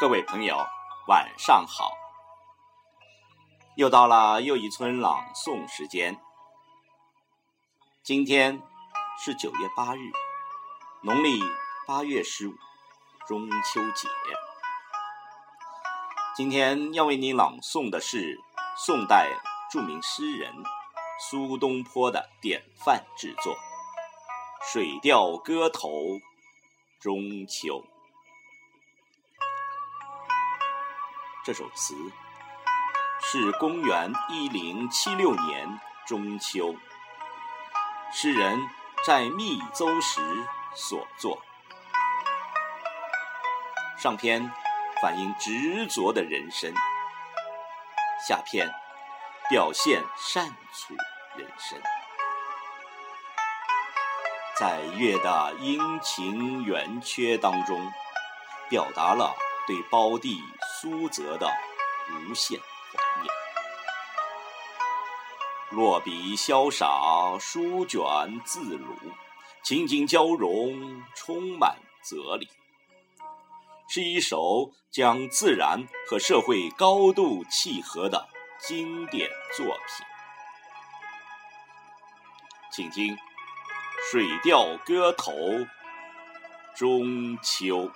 各位朋友，晚上好！又到了又一村朗诵时间。今天是九月八日，农历八月十五，中秋节。今天要为你朗诵的是宋代著名诗人苏东坡的典范之作《水调歌头·中秋》。这首词是公元一零七六年中秋，诗人在密州时所作。上篇反映执着的人生，下篇表现善处人生。在月的阴晴圆缺当中，表达了对胞弟。苏辙的无限怀念，落笔潇洒，书卷自如，情景交融，充满哲理，是一首将自然和社会高度契合的经典作品。请听《水调歌头·中秋》。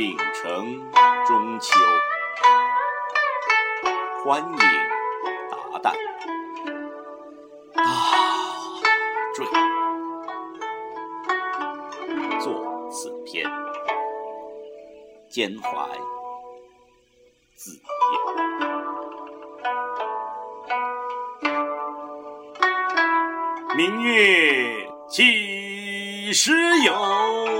秉承中秋，欢迎达旦，大坠作此篇，兼怀自言。明月几时有？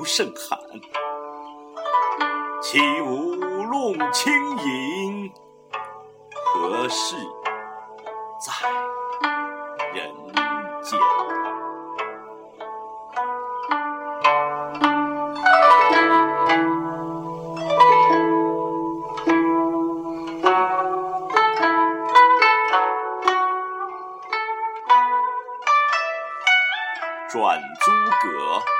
不胜寒，起舞弄清影，何事在人间？转朱阁。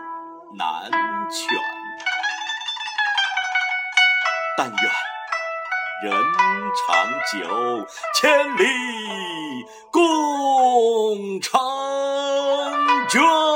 难全，但愿人长久，千里共婵娟。